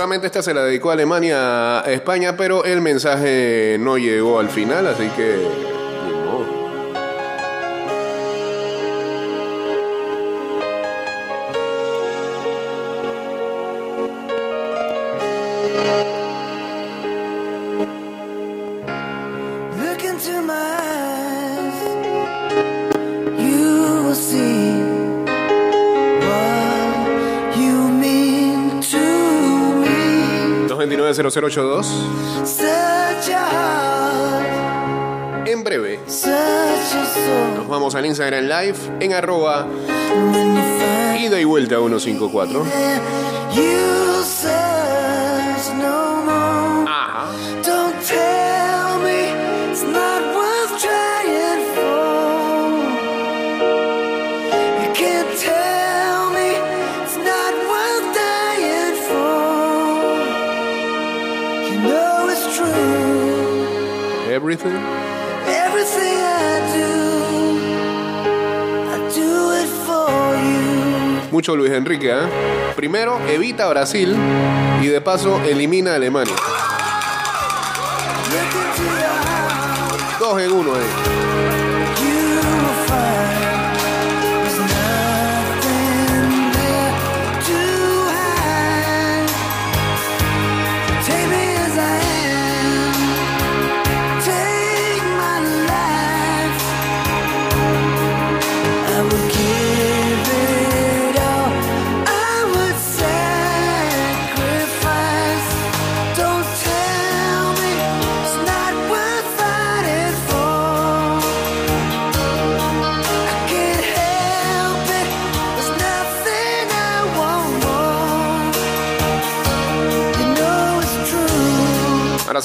Seguramente esta se la dedicó a Alemania, a España, pero el mensaje no llegó al final, así que. 229-0082. Such a heart, En breve, nos vamos al Instagram Live en arroba ida y vuelta 154. Everything. Everything I do, I do it for you. Mucho Luis Enrique, ¿eh? Primero, evita Brasil y de paso elimina a Alemania. Dos en uno ahí.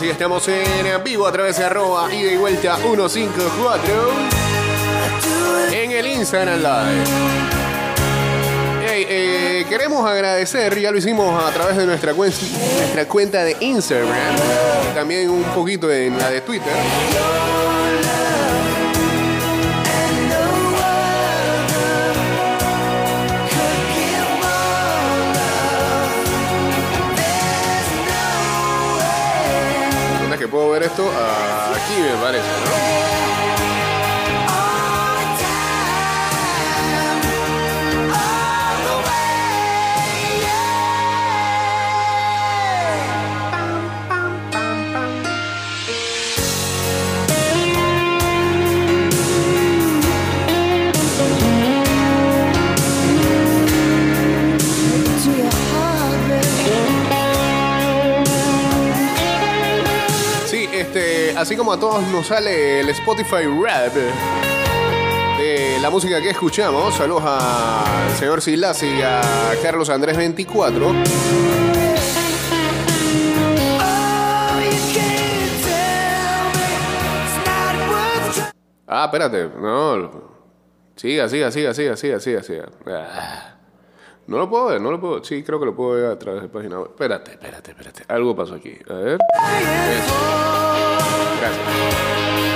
Sí, estamos en vivo a través de arroba ida y vuelta 154 I do it. en el Instagram Live. Eh, queremos agradecer, ya lo hicimos a través de nuestra, cuen- nuestra cuenta de Instagram, también un poquito en la de Twitter. Puedo ver esto? Aquí me parece, ¿no? Como a todos nos sale el Spotify Rap de la música que escuchamos. Saludos al señor Silas y a Carlos Andrés 24. Oh, you can't tell me it's not worth trying. Ah, espérate, no. Siga, siga, siga, siga, siga, siga, siga. Ah. No lo puedo ver, no lo puedo. Sí, creo que lo puedo ver a través de página web. Espérate, espérate, espérate. Algo pasó aquí. A ver. Eso. Gracias.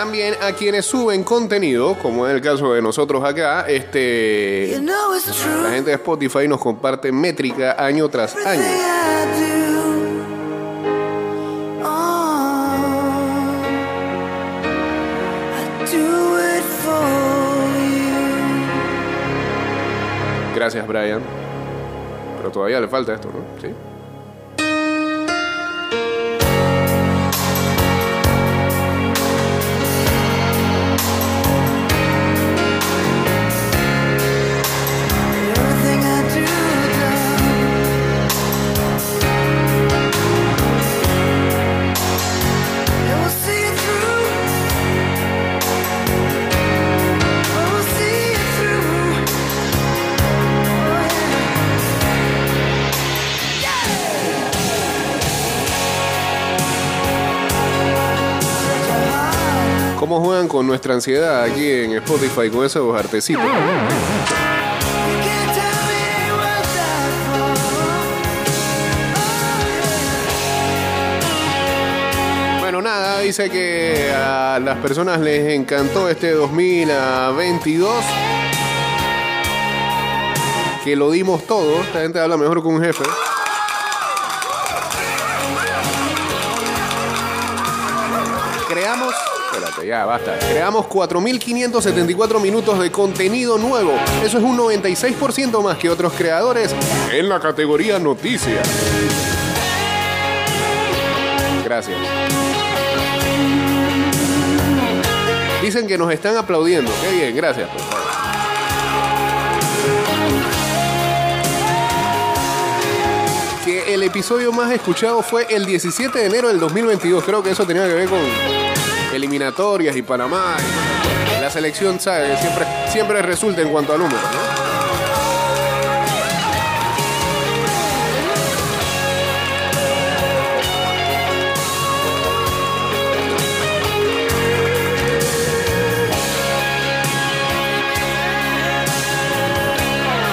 También a quienes suben contenido, como es el caso de nosotros acá, este. You know. La gente de Spotify nos comparte métrica año tras año. Oh. Gracias, Brian. Pero todavía le falta esto, ¿no? Sí. Juegan con nuestra ansiedad aquí en Spotify con esos artecitos. Bueno, nada, dice que a las personas les encantó este 2022. Que lo dimos todo. Esta gente habla mejor que un jefe. Espérate, ya basta. Creamos 4.574 minutos de contenido nuevo. Eso es un 96% más que otros creadores en la categoría noticias. Gracias. Dicen que nos están aplaudiendo. Qué bien, gracias. Que el episodio más escuchado fue el 17 de enero del 2022. Creo que eso tenía que ver con eliminatorias y Panamá. la selección, ¿sabes? Siempre, siempre resulta en cuanto a números, ¿no?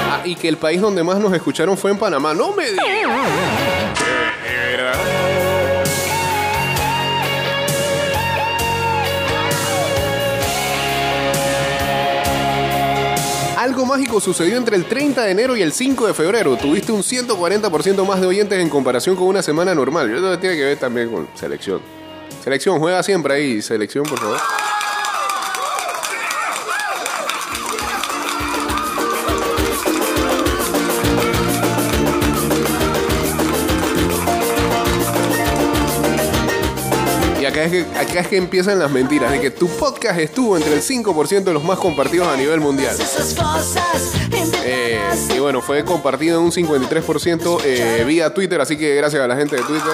Ah, y que el país donde más nos escucharon fue en Panamá. No me digas. Algo mágico sucedió entre el 30 de enero y el 5 de febrero. Tuviste un 140% más de oyentes en comparación con una semana normal. Eso tiene que ver también con selección. Selección, juega siempre ahí. Selección, por favor. Es, que, acá es que empiezan las mentiras, de que tu podcast estuvo entre el 5% de los más compartidos a nivel mundial. Eh, y bueno, fue compartido en un 53% eh, vía Twitter, así que gracias a la gente de Twitter.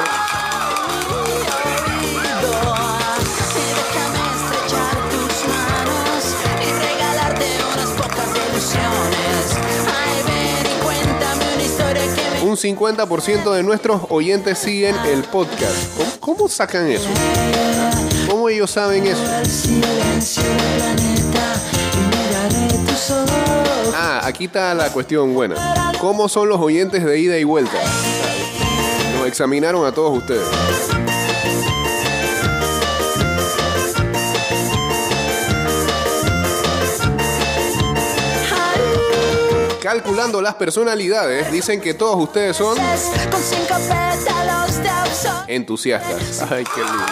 Un 50% de nuestros oyentes siguen el podcast. ¿Cómo, sacan eso? ¿Cómo ellos saben eso? Ah, aquí está la cuestión buena. ¿Cómo son los oyentes de ida y vuelta? Nos examinaron a todos ustedes. Calculando las personalidades, dicen que todos ustedes son entusiastas. Ay, qué lindo.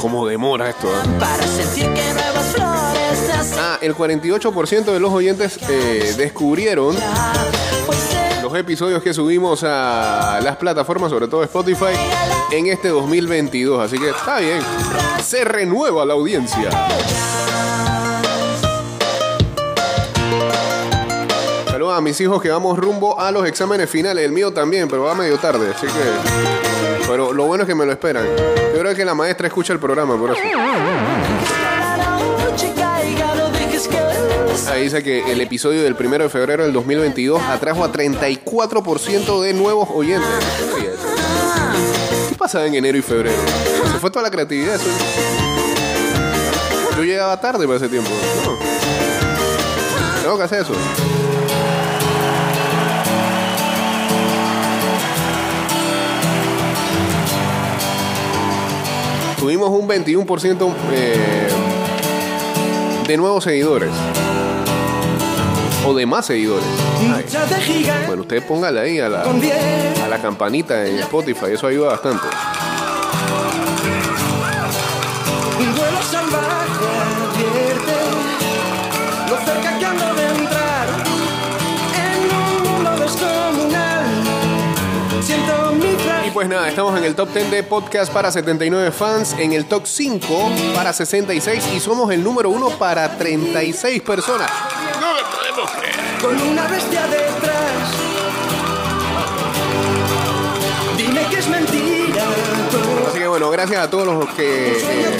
¿Cómo demora esto? eh? para sentir que nuevas flores nacen. Ah, el 48% de los oyentes eh, descubrieron los episodios que subimos a las plataformas, sobre todo Spotify, en este 2022. Así que está bien. Se renueva la audiencia. Saludos a mis hijos que vamos rumbo a los exámenes finales. El mío también, pero va medio tarde. Así que. Pero lo bueno es que me lo esperan. Yo creo que la maestra escucha el programa, por eso. Dice que el episodio del 1 de febrero del 2022 atrajo a 34% de nuevos oyentes. ¿Qué pasaba en enero y febrero? Se fue toda la creatividad. Yo llegaba tarde para ese tiempo. No. Tengo que hacer eso. Tuvimos un 21% eh, de nuevos seguidores. O de más seguidores. Bueno, usted póngale ahí a la, a la campanita en Spotify, eso ayuda bastante. Pues nada, estamos en el top 10 de podcast para 79 fans, en el top 5 para 66 y somos el número 1 para 36 personas. Con una bestia detrás. Dime que es mentira. Así que bueno, gracias a todos los que eh,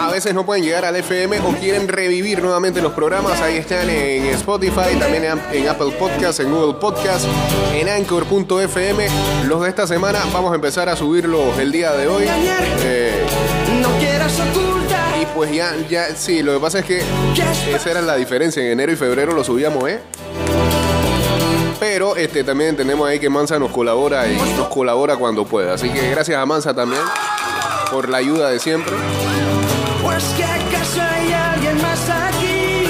a veces no pueden llegar al FM o quieren revivir nuevamente los programas. Ahí están en Spotify, también en, en Apple Podcast, en Google Podcast, en Anchor.fm. Los de esta semana vamos a empezar a subirlos el día de hoy. Eh, pues ya, ya, sí, lo que pasa es que esa era la diferencia. En enero y febrero lo subíamos, ¿eh? Pero este, también tenemos ahí que Mansa nos colabora y nos colabora cuando pueda. Así que gracias a Mansa también por la ayuda de siempre. Pues que acaso hay alguien más aquí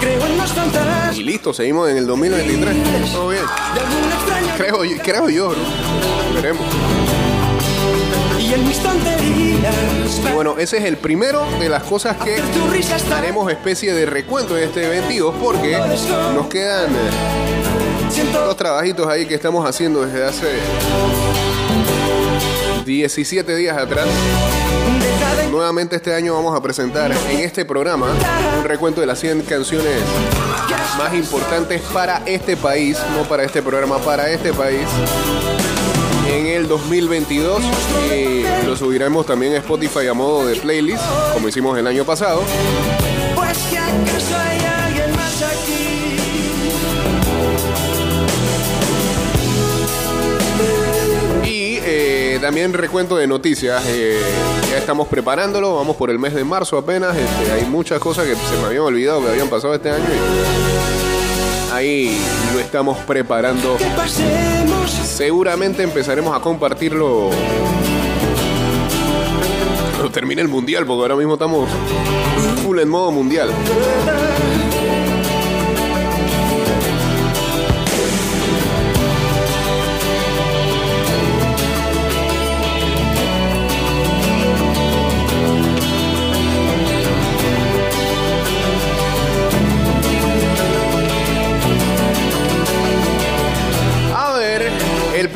Creo en los fantasmas Y listo, seguimos en el 2023. Todo bien. Creo, yo- creo yo, ¿no? Veremos. Bueno, ese es el primero de las cosas que haremos especie de recuento de este 22 porque nos quedan eh, Siento dos trabajitos ahí que estamos haciendo desde hace 17 días atrás. Nuevamente este año vamos a presentar en este programa un recuento de las 100 canciones más importantes para este país, no para este programa, para este país. En el 2022 y lo subiremos también a Spotify a modo de playlist, como hicimos el año pasado. Pues que acaso hay alguien más aquí Y eh, también recuento de noticias. eh, ya estamos preparándolo. Vamos por el mes de marzo apenas. este, hay muchas cosas que se me habían olvidado que habían pasado este año. y ahí lo estamos preparando. Seguramente empezaremos a compartirlo. Cuando termine el mundial, porque ahora mismo estamos full en modo mundial.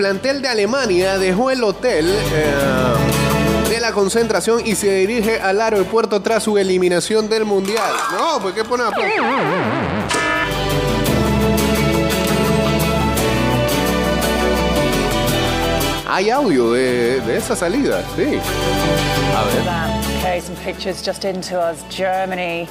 Plantel de Alemania dejó el hotel eh, de la concentración y se dirige al aeropuerto tras su eliminación del mundial. No, pues qué pone a- Hay audio de, esa salida, sí. A ver. some pictures just into us. Germany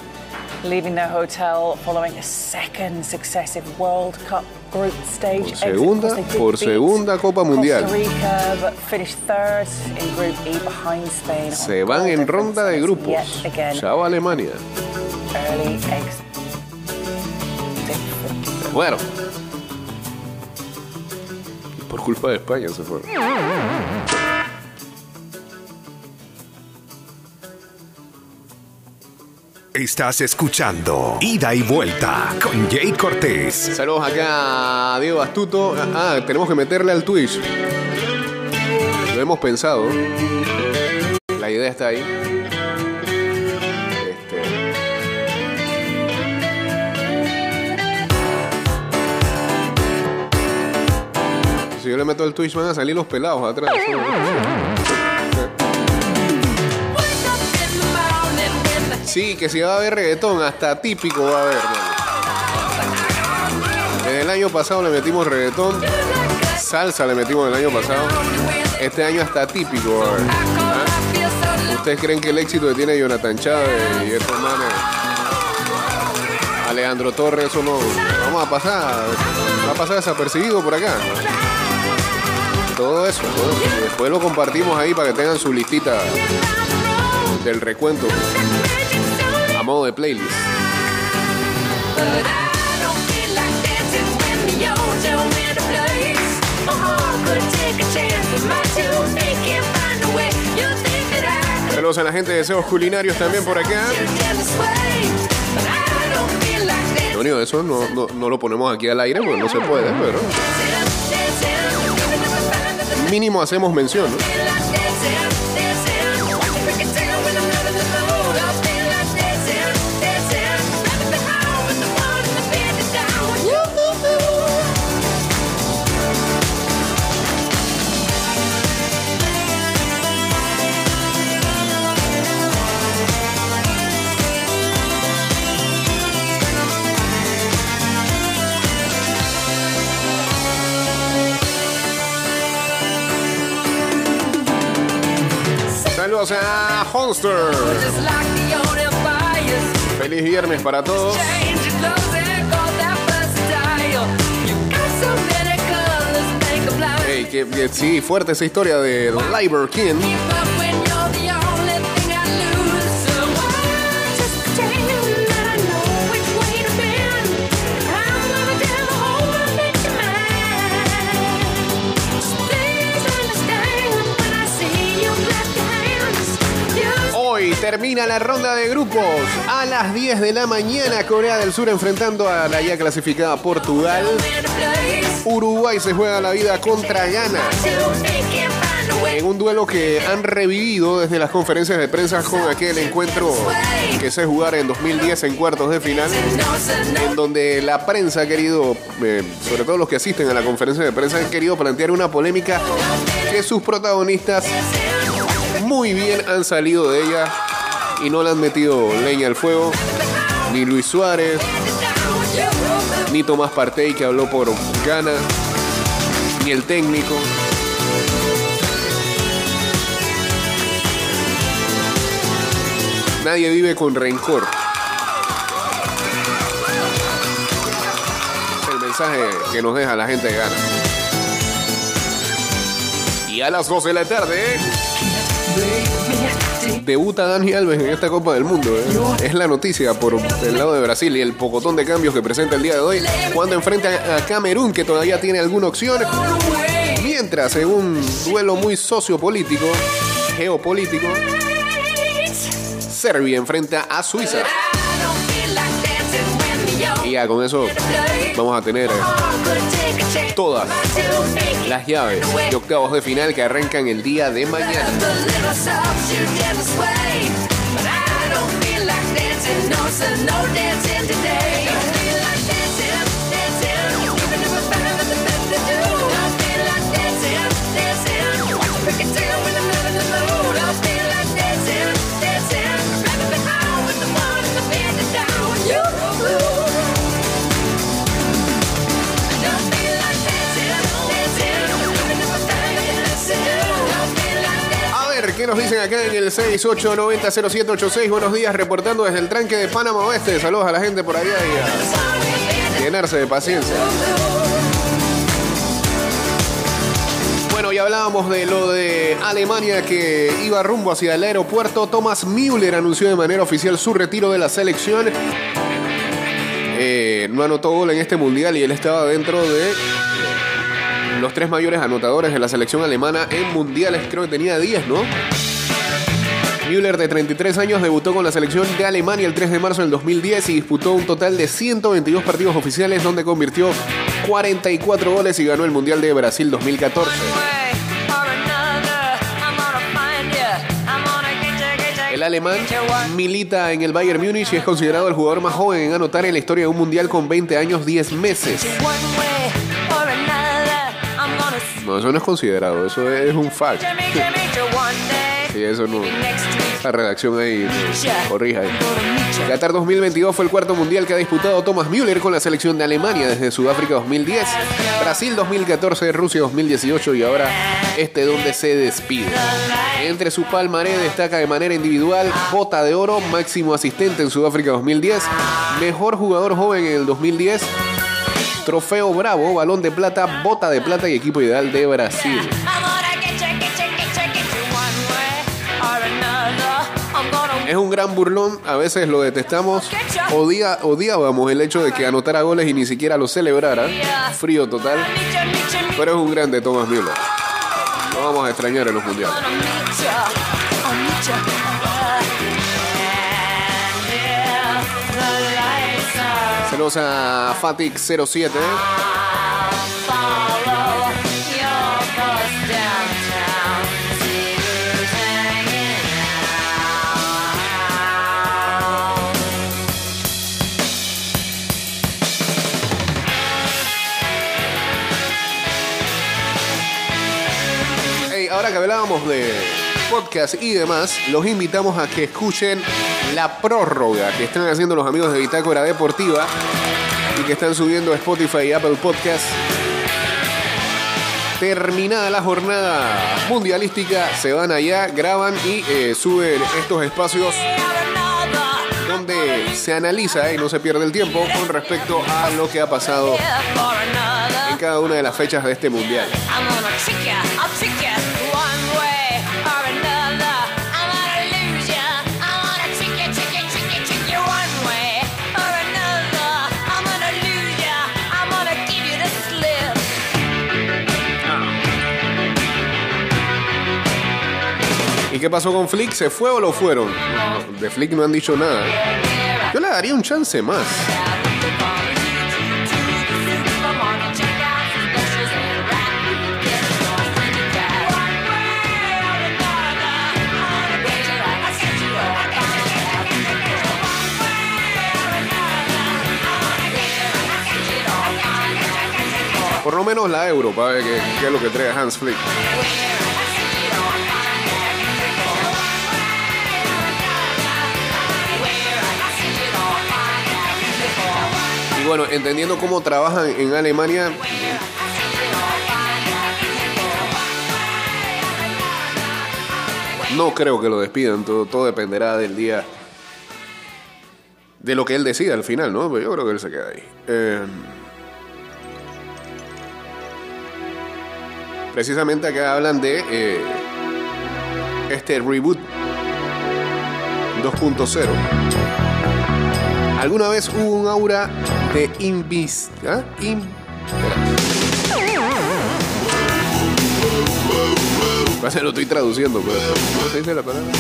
leaving their hotel following a second successive World Cup group stage Por segunda- por segunda Copa Mundial. Rica, third in Group E behind Spain. Se van en ronda de grupos. Chao Alemania. Bueno. Por culpa de España se fueron. Estás escuchando Ida y Vuelta con Jay Cortés. Saludos acá a Diego Astuto. Ah, tenemos que meterle al Twitch. Lo hemos pensado. La idea está ahí. Este. Si yo le meto al Twitch van a salir los pelados atrás. Sí, que si va a haber reggaetón, hasta típico va a haber. Desde el año pasado le metimos reggaetón, salsa le metimos el año pasado. Este año hasta típico va a haber. ¿Ah? ¿Ustedes creen que el éxito que tiene Jonathan Chávez y estos manes, Alejandro Torres, eso no vamos a pasar, va a pasar desapercibido por acá? Todo eso, después lo compartimos ahí para que tengan su listita del recuento modo de playlist. Saludos a la gente de Deseos Culinarios también por acá. Lo único de eso no, no, no lo ponemos aquí al aire porque no se puede, pero mínimo hacemos mención, ¿no? Many colors, make 'em blind. Ey, que, que sí, fuerte esa historia de Liber King. Termina la ronda de grupos. A las 10 de la mañana, Corea del Sur enfrentando a la ya clasificada Portugal. Uruguay se juega la vida contra Ghana. En un duelo que han revivido desde las conferencias de prensa con aquel encuentro que se jugara en 2010 en cuartos de final. En donde la prensa ha querido, eh, sobre todo los que asisten a la conferencia de prensa, han querido plantear una polémica que sus protagonistas muy bien han salido de ella y no le han metido leña al fuego. Ni Luis Suárez, ni Tomás Partey que habló por Gana, ni el técnico. Nadie vive con rencor. El mensaje que nos deja la gente de Gana. Y a las 12 de la tarde, debuta Dani Alves en esta Copa del Mundo. ¿eh? Es la noticia por el lado de Brasil y el pocotón de cambios que presenta el día de hoy cuando enfrenta a Camerún, que todavía tiene alguna opción. Mientras, en un duelo muy sociopolítico, geopolítico, Serbia enfrenta a Suiza. Con eso vamos a tener todas las llaves de octavos de final que arrancan el día de mañana. 968900786. Buenos días, reportando desde el tranque de Panamá Oeste. Saludos a la gente por allá y a llenarse de paciencia. Bueno, ya hablábamos de lo de Alemania que iba rumbo hacia el aeropuerto. Thomas Müller anunció de manera oficial su retiro de la selección. Eh, no anotó gol en este mundial y él estaba dentro de los tres mayores anotadores de la selección alemana en mundiales. Creo que tenía 10, ¿no? Müller, de 33 años, debutó con la selección de Alemania el 3 de marzo del 2010 y disputó un total de 122 partidos oficiales donde convirtió 44 goles y ganó el Mundial de Brasil 2014. El alemán milita en el Bayern Múnich y es considerado el jugador más joven en anotar en la historia de un mundial con 20 años 10 meses. No, eso no es considerado, eso es un fact. Eso no. La redacción ahí corrija. Qatar 2022 fue el cuarto mundial que ha disputado Thomas Müller con la selección de Alemania desde Sudáfrica 2010, Brasil 2014, Rusia 2018 y ahora este donde se despide. Entre su palmarés destaca de manera individual bota de oro, máximo asistente en Sudáfrica 2010, mejor jugador joven en el 2010, trofeo bravo, balón de plata, bota de plata y equipo ideal de Brasil. Es un gran burlón, a veces lo detestamos. Odiábamos el hecho de que anotara goles y ni siquiera lo celebrara. Frío total. Pero es un grande Thomas Müller. Lo vamos a extrañar en los mundiales. Saludos a Fatic07. Hablábamos de podcast y demás, los invitamos a que escuchen la prórroga que están haciendo los amigos de Bitácora Deportiva y que están subiendo Spotify y Apple Podcast terminada la jornada mundialística, se van allá, graban y eh, suben estos espacios donde se analiza y no se pierde el tiempo con respecto a lo que ha pasado en cada una de las fechas de este mundial. ¿Y qué pasó con Flick? ¿Se fue o lo fueron? De Flick no han dicho nada. Yo le daría un chance más. Por lo menos la Euro, para ver qué es lo que trae Hans Flick. Bueno, entendiendo cómo trabajan en Alemania, no creo que lo despidan. Todo, todo dependerá del día. De lo que él decida al final, ¿no? Pero yo creo que él se queda ahí. Eh, precisamente acá hablan de eh, este reboot 2.0. ¿Alguna vez hubo un aura de invis... ¿ah? In-. Pasa, lo estoy traduciendo, pero... ¿Cómo se dice la palabra?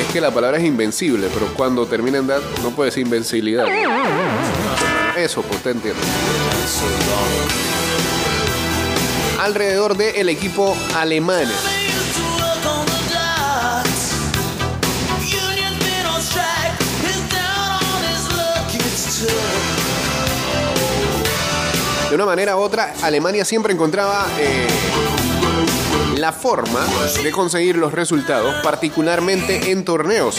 Es que la palabra es invencible, pero cuando termina en dad no puede decir invencibilidad. Eso, pues te entiendo. Alrededor del equipo alemán. De una manera u otra, Alemania siempre encontraba eh, la forma de conseguir los resultados, particularmente en torneos.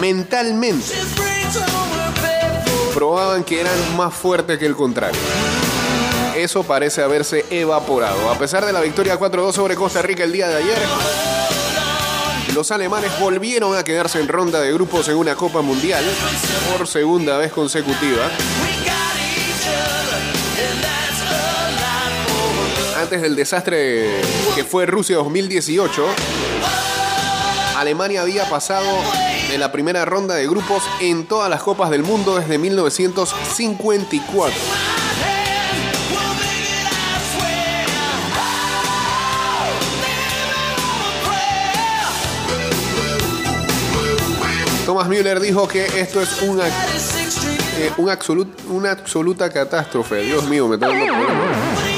Mentalmente probaban que eran más fuertes que el contrario. Eso parece haberse evaporado. A pesar de la victoria 4-2 sobre Costa Rica el día de ayer, los alemanes volvieron a quedarse en ronda de grupos en una Copa Mundial por segunda vez consecutiva. Antes del desastre que fue Rusia 2018, Alemania había pasado de la primera ronda de grupos en todas las copas del mundo desde 1954. Thomas Müller dijo que esto es una, eh, una absoluta catástrofe. Dios mío, me dando problemas.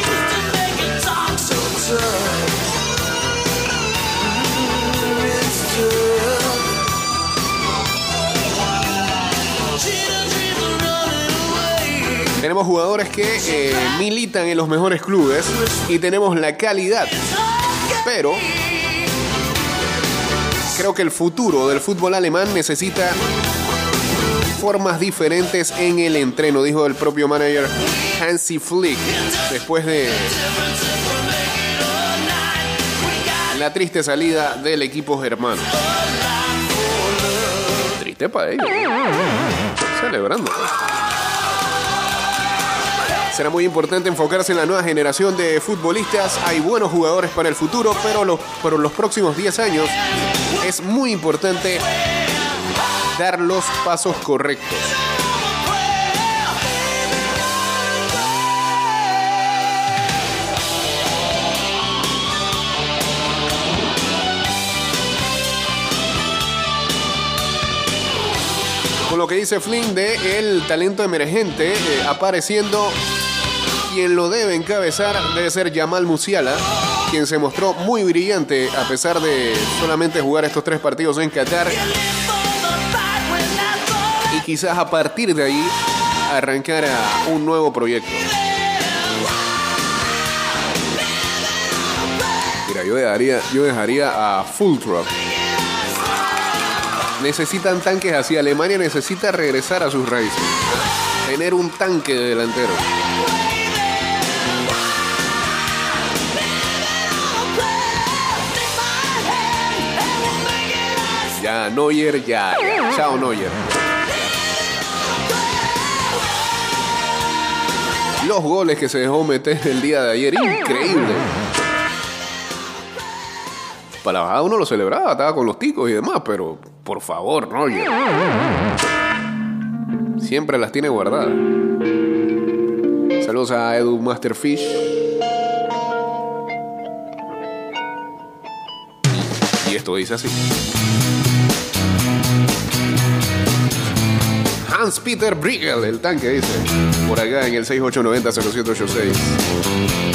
Tenemos jugadores que eh, militan en los mejores clubes y tenemos la calidad. Pero creo que el futuro del fútbol alemán necesita formas diferentes en el entreno, dijo el propio manager Hansi Flick, después de la triste salida del equipo germano. Triste para ellos. Celebrando. Será muy importante enfocarse en la nueva generación de futbolistas. Hay buenos jugadores para el futuro, pero los, los próximos 10 años es muy importante dar los pasos correctos. Con lo que dice Flynn de el talento emergente eh, apareciendo, quien lo debe encabezar debe ser Yamal Musiala, quien se mostró muy brillante a pesar de solamente jugar estos tres partidos en Qatar. Y quizás a partir de ahí arrancar a un nuevo proyecto. Mira, yo dejaría, yo dejaría a Full Truck. Necesitan tanques así. Alemania necesita regresar a sus raíces. Tener un tanque de delantero. Ya, Neuer, ya. Chao, Neuer. Los goles que se dejó meter el día de ayer, increíble. Para la bajada uno lo celebraba, estaba con los ticos y demás, pero por favor, Neuer. Siempre las tiene guardadas. Saludos a Edu Masterfish. Y esto dice así. Hans Peter Briegel, el tanque dice. Por acá en el 6890-0786.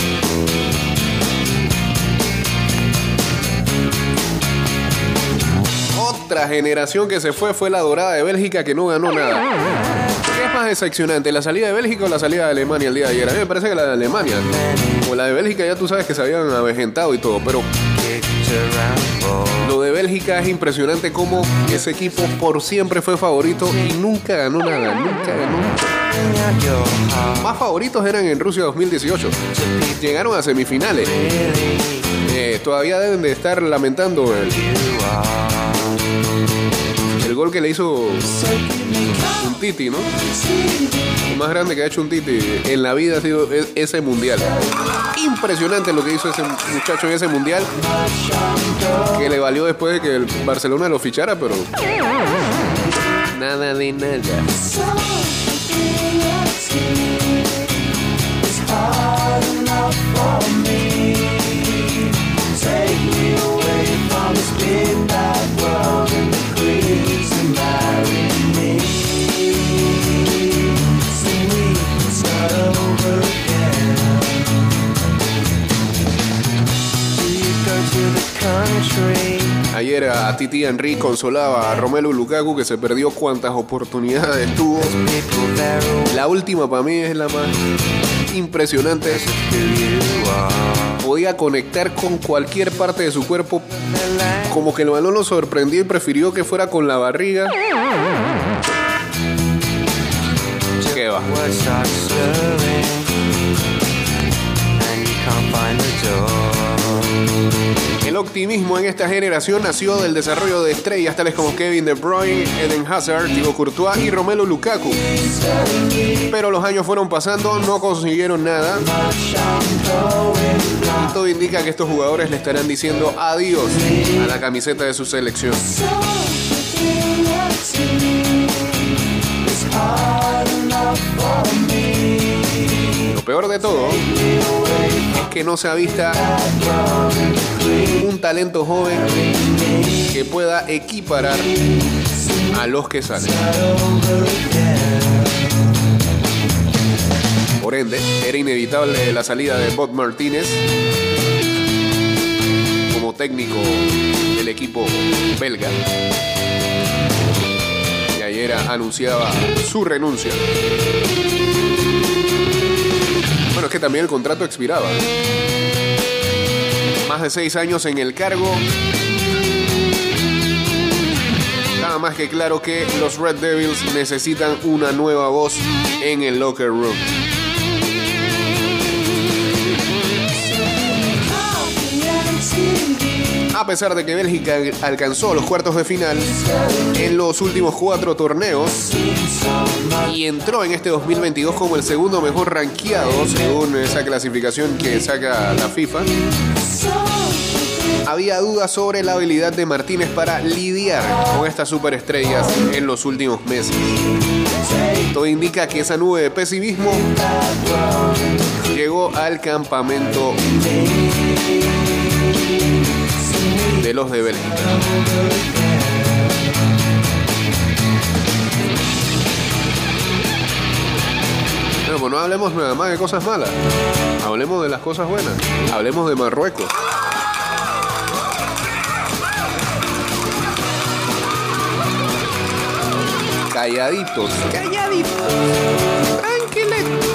Otra generación que se fue fue la dorada de Bélgica que no ganó nada. ¿Qué es más decepcionante, la salida de Bélgica o la salida de Alemania el día de ayer? A mí me parece que la de Alemania. O la de Bélgica ya tú sabes que se habían avejentado y todo, pero lo de Bélgica es impresionante como ese equipo por siempre fue favorito y nunca ganó nada, nunca ganó. Más favoritos eran en Rusia 2018. Llegaron a semifinales. Eh, todavía deben de estar lamentando el gol que le hizo un Titi, ¿no? Lo más grande que ha hecho un Titi en la vida ha sido e- ese mundial. Impresionante lo que hizo ese muchacho en ese mundial. Que le valió después de que el Barcelona lo fichara, pero. Nada de nada. Ayer a Titi Henry consolaba a Romelu Lukaku que se perdió cuantas oportunidades tuvo. La última para mí es la más impresionante. Podía conectar con cualquier parte de su cuerpo. Como que el balón lo sorprendió y prefirió que fuera con la barriga. ¿Qué va? El optimismo en esta generación nació del desarrollo de estrellas tales como Kevin De Bruyne, Eden Hazard, Thibaut Courtois y Romelu Lukaku. Pero los años fueron pasando, no consiguieron nada. Y todo indica que estos jugadores le estarán diciendo adiós a la camiseta de su selección. Lo peor de todo es que no se ha visto talento joven que pueda equiparar a los que salen. Por ende, era inevitable la salida de Bob Martínez como técnico del equipo belga. Y ayer anunciaba su renuncia. Bueno, es que también el contrato expiraba. Más de seis años en el cargo. Nada más que claro que los Red Devils necesitan una nueva voz en el locker room. A pesar de que Bélgica alcanzó los cuartos de final en los últimos cuatro torneos y entró en este 2022 como el segundo mejor rankeado según esa clasificación que saca la FIFA, había dudas sobre la habilidad de Martínez para lidiar con estas superestrellas en los últimos meses. Todo indica que esa nube de pesimismo llegó al campamento de los de Bélgica. Bueno, pues no hablemos nada más de cosas malas. Hablemos de las cosas buenas. Hablemos de Marruecos. calladitos. Calladitos. Tranquilitos.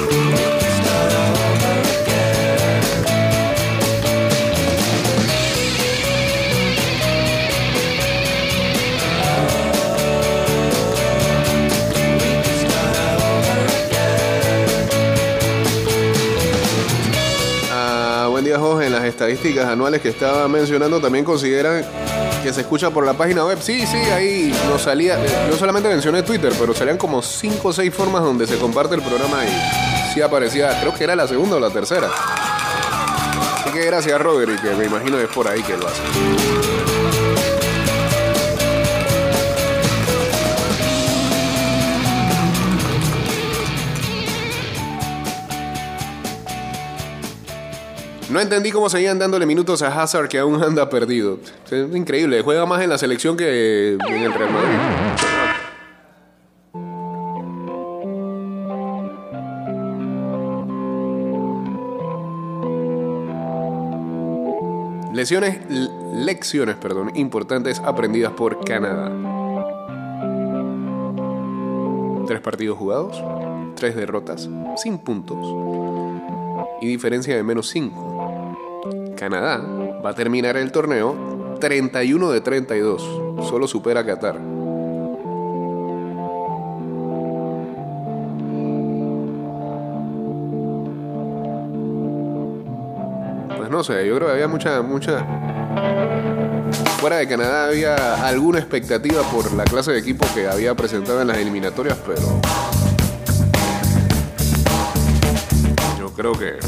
Ah, en las estadísticas anuales que estaba mencionando también consideran que se escucha por la página web. Sí, sí, ahí nos salía. eh, Yo solamente mencioné Twitter, pero salían como 5 o 6 formas donde se comparte el programa y sí aparecía, creo que era la segunda o la tercera. Así que gracias, Roderick, que me imagino es por ahí que lo hace. No entendí cómo seguían dándole minutos a Hazard que aún anda perdido. Es increíble, juega más en la selección que en el Real Madrid. Lesiones, lecciones, perdón, importantes aprendidas por Canadá. Tres partidos jugados, tres derrotas, sin puntos y diferencia de menos 5. Canadá va a terminar el torneo 31 de 32, solo supera a Qatar. Pues no sé, yo creo que había mucha, mucha... Fuera de Canadá había alguna expectativa por la clase de equipo que había presentado en las eliminatorias, pero... Yo creo que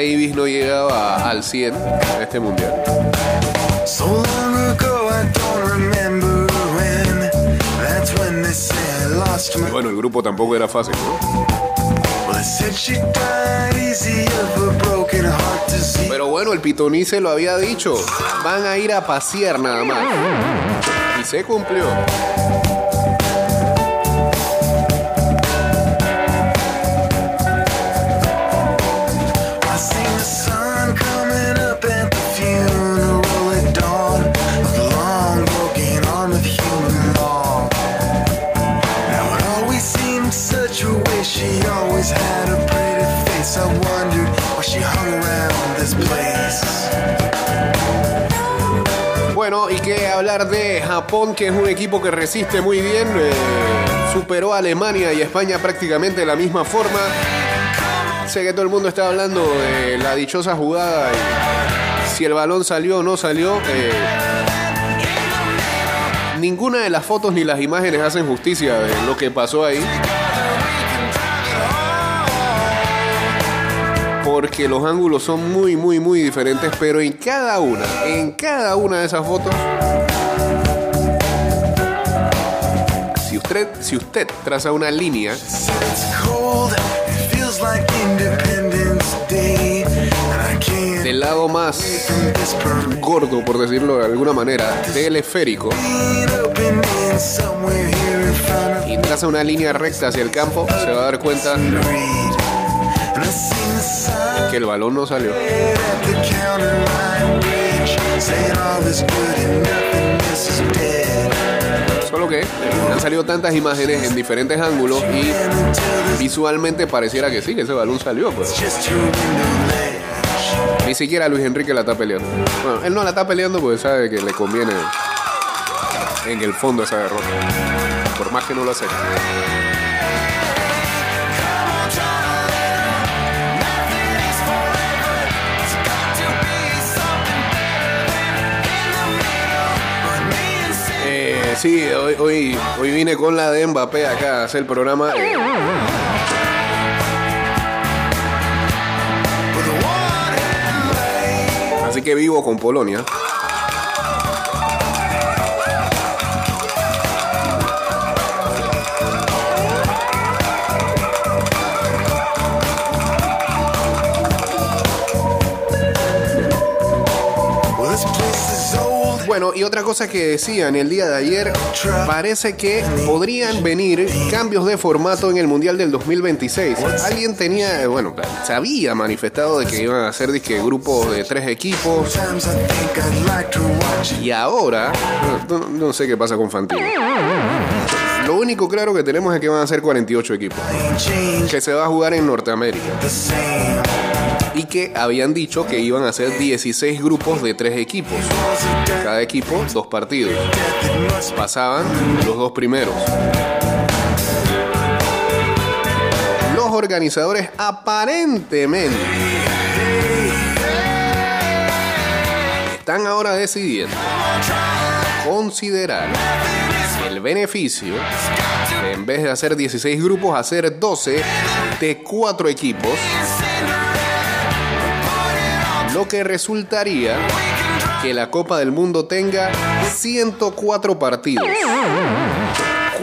Davis no llegaba al 100 en este mundial. So long ago, I don't remember when. That's when they said I lost my. Bueno, el grupo tampoco era fácil, ¿no? Pero bueno, el Pitoní se lo había dicho. Van a ir a pasear nada más. Y se cumplió. De Japón, que es un equipo que resiste muy bien. eh, superó a Alemania y España prácticamente de la misma forma. Sé que todo el mundo está hablando de la dichosa jugada y si el balón salió o no salió. eh, ninguna de las fotos ni las imágenes hacen justicia de lo que pasó ahí. Porque los ángulos son muy, muy, muy diferentes, pero en cada una, en cada una de esas fotos, si usted traza una línea, del lado más gordo, por decirlo de alguna manera, del esférico, y traza una línea recta hacia el campo, se va a dar cuenta que el balón no salió. Solo que han salido tantas imágenes en diferentes ángulos y visualmente pareciera que sí, que ese balón salió, pues. window ledge. Ni siquiera Luis Enrique la está peleando. Bueno, él no la está peleando porque sabe que le conviene en el fondo esa derrota. Por más que no lo acepte. Sí, hoy, hoy, hoy vine con la de Mbappé acá a hacer el programa. así que vivo con Polonia. Bueno, y otra cosa que decían el día de ayer, parece que podrían venir cambios de formato en el Mundial del 2026. Alguien tenía, bueno, se había manifestado de que iban a ser disque grupos de tres equipos. Y ahora, no, sé qué pasa con Fantino. Lo único claro que tenemos es que van a ser 48 equipos. Que se va a jugar en Norteamérica. Y que habían dicho que iban a ser 16 grupos de tres equipos. Cada equipo, dos partidos. Pasaban los dos primeros. Los organizadores aparentemente están ahora decidiendo considerar el beneficio de, en vez de hacer 16 grupos, hacer 12 de 4 equipos, lo que resultaría que la Copa del Mundo tenga 104 partidos,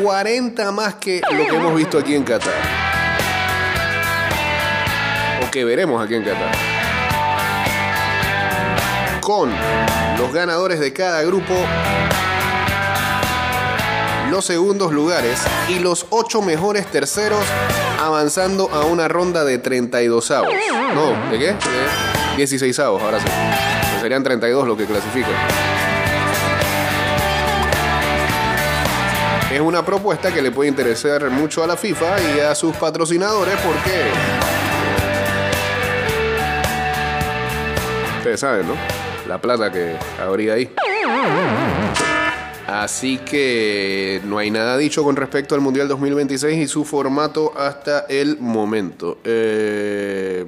40 más que lo que hemos visto aquí en Qatar, o que veremos aquí en Qatar. Con los ganadores de cada grupo, los segundos lugares y los ocho mejores terceros avanzando a una ronda de 32 avos. No, ¿de qué? De 16 avos, ahora sí. Pues serían 32 los que clasifican. Es una propuesta que le puede interesar mucho a la FIFA y a sus patrocinadores porque... Ustedes saben, ¿no? La plata que habría ahí. Así que no hay nada dicho con respecto al Mundial 2026 y su formato hasta el momento. Eh,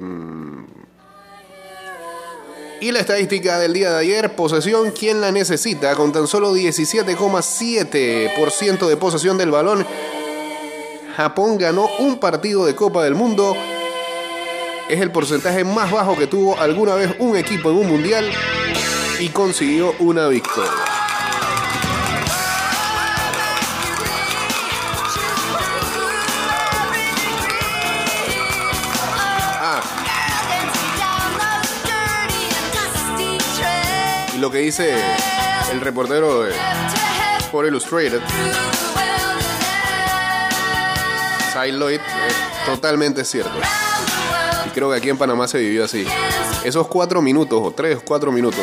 y la estadística del día de ayer, posesión, ¿quién la necesita? Con tan solo 17,7% de posesión del balón, Japón ganó un partido de Copa del Mundo. Es el porcentaje más bajo que tuvo alguna vez un equipo en un mundial y consiguió una victoria. Que dice el reportero de Sport Illustrated, Cy Lloyd, es totalmente cierto. Y creo que aquí en Panamá se vivió así. Esos cuatro minutos, o tres, cuatro minutos,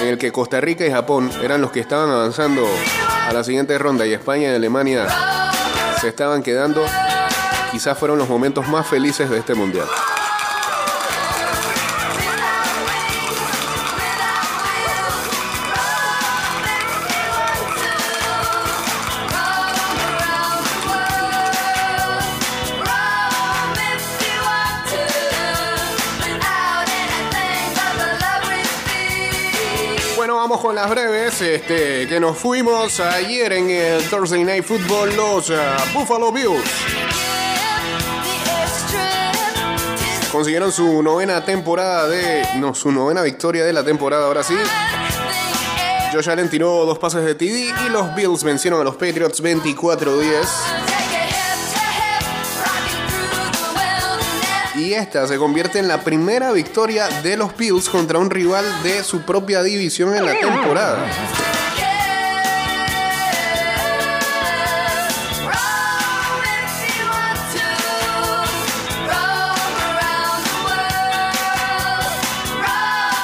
en el que Costa Rica y Japón eran los que estaban avanzando a la siguiente ronda y España y Alemania se estaban quedando, quizás fueron los momentos más felices de este mundial. Las breves. Este, que nos fuimos ayer en el Thursday Night Football, los ah, Buffalo Bills. Consiguieron su novena temporada de. No, su novena victoria de la temporada, ahora sí. Josh Allen tiró dos pases de TD y los Bills vencieron a los Patriots 24-10. Y esta se convierte en la primera victoria de los Bills contra un rival de su propia división en la temporada.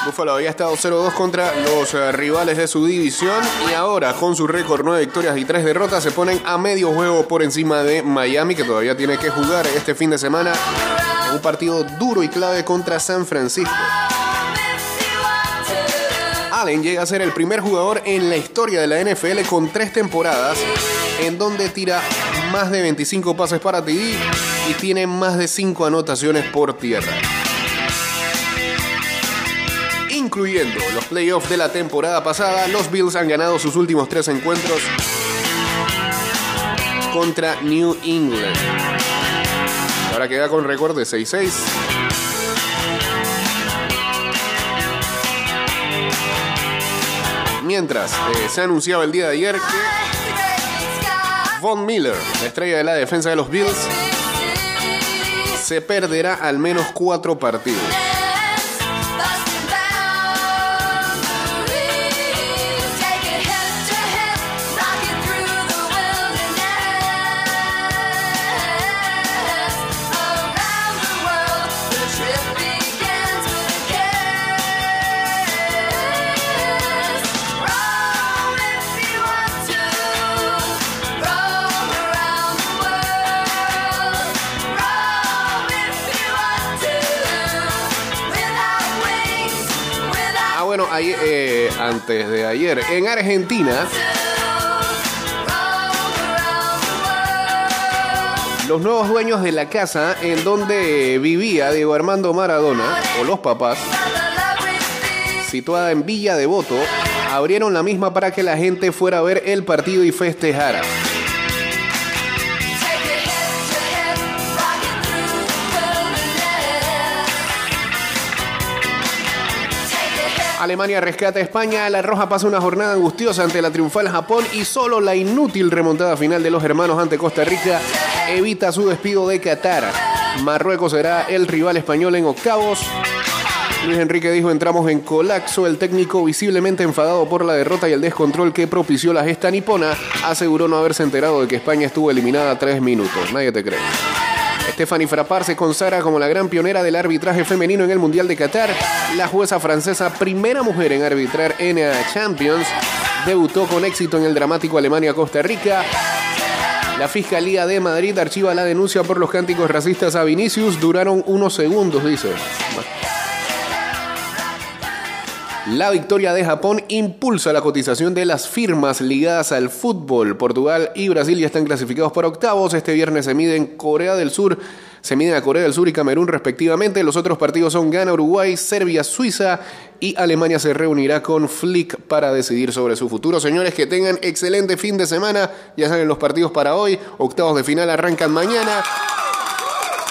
Buffalo había estado 0-2 contra los eh, rivales de su división y ahora con su récord 9 victorias y 3 derrotas se ponen a medio juego por encima de Miami que todavía tiene que jugar este fin de semana un partido duro y clave contra San Francisco. Allen llega a ser el primer jugador en la historia de la NFL con tres temporadas en donde tira más de 25 pases para TD y tiene más de 5 anotaciones por tierra incluyendo los playoffs de la temporada pasada, los Bills han ganado sus últimos tres encuentros contra New England. Ahora queda con récord de 6-6. Mientras eh, se anunciaba el día de ayer que Von Miller, la estrella de la defensa de los Bills, se perderá al menos cuatro partidos. Eh, antes de ayer, en Argentina, los nuevos dueños de la casa en donde vivía Diego Armando Maradona, o los papás, situada en Villa Devoto, abrieron la misma para que la gente fuera a ver el partido y festejara. Alemania rescata a España, la Roja pasa una jornada angustiosa ante la triunfal Japón y solo la inútil remontada final de los hermanos ante Costa Rica evita su despido de Qatar. Marruecos será el rival español en octavos. Luis Enrique dijo entramos en colapso. El técnico visiblemente enfadado por la derrota y el descontrol que propició la gesta nipona aseguró no haberse enterado de que España estuvo eliminada tres minutos. Nadie te cree. Stephanie Frappart se consagra como la gran pionera del arbitraje femenino en el Mundial de Qatar. La jueza francesa, primera mujer en arbitrar eh, Champions, debutó con éxito en el dramático Alemania-Costa Rica. La Fiscalía de Madrid archiva la denuncia por los cánticos racistas a Vinicius. Duraron unos segundos, dice. La victoria de Japón impulsa la cotización de las firmas ligadas al fútbol. Portugal y Brasil ya están clasificados para octavos. Este viernes se miden Corea del Sur, se miden a Corea del Sur y Camerún respectivamente. Los otros partidos son Ghana, Uruguay, Serbia, Suiza y Alemania se reunirá con Flick para decidir sobre su futuro. Señores, que tengan excelente fin de semana. Ya saben los partidos para hoy. Octavos de final arrancan mañana.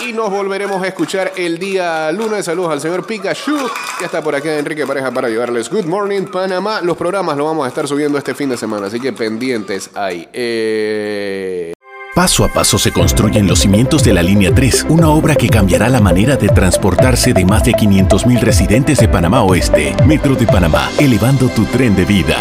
Y nos volveremos a escuchar el día lunes. Saludos al señor Pikachu. Ya está por acá Enrique Pareja para llevarles Good Morning Panamá. Los programas los vamos a estar subiendo este fin de semana, así que pendientes ahí. Eh... Paso a paso se construyen los cimientos de la Línea 3, una obra que cambiará la manera de transportarse de más de 500.000 residentes de Panamá Oeste. Metro de Panamá, elevando tu tren de vida.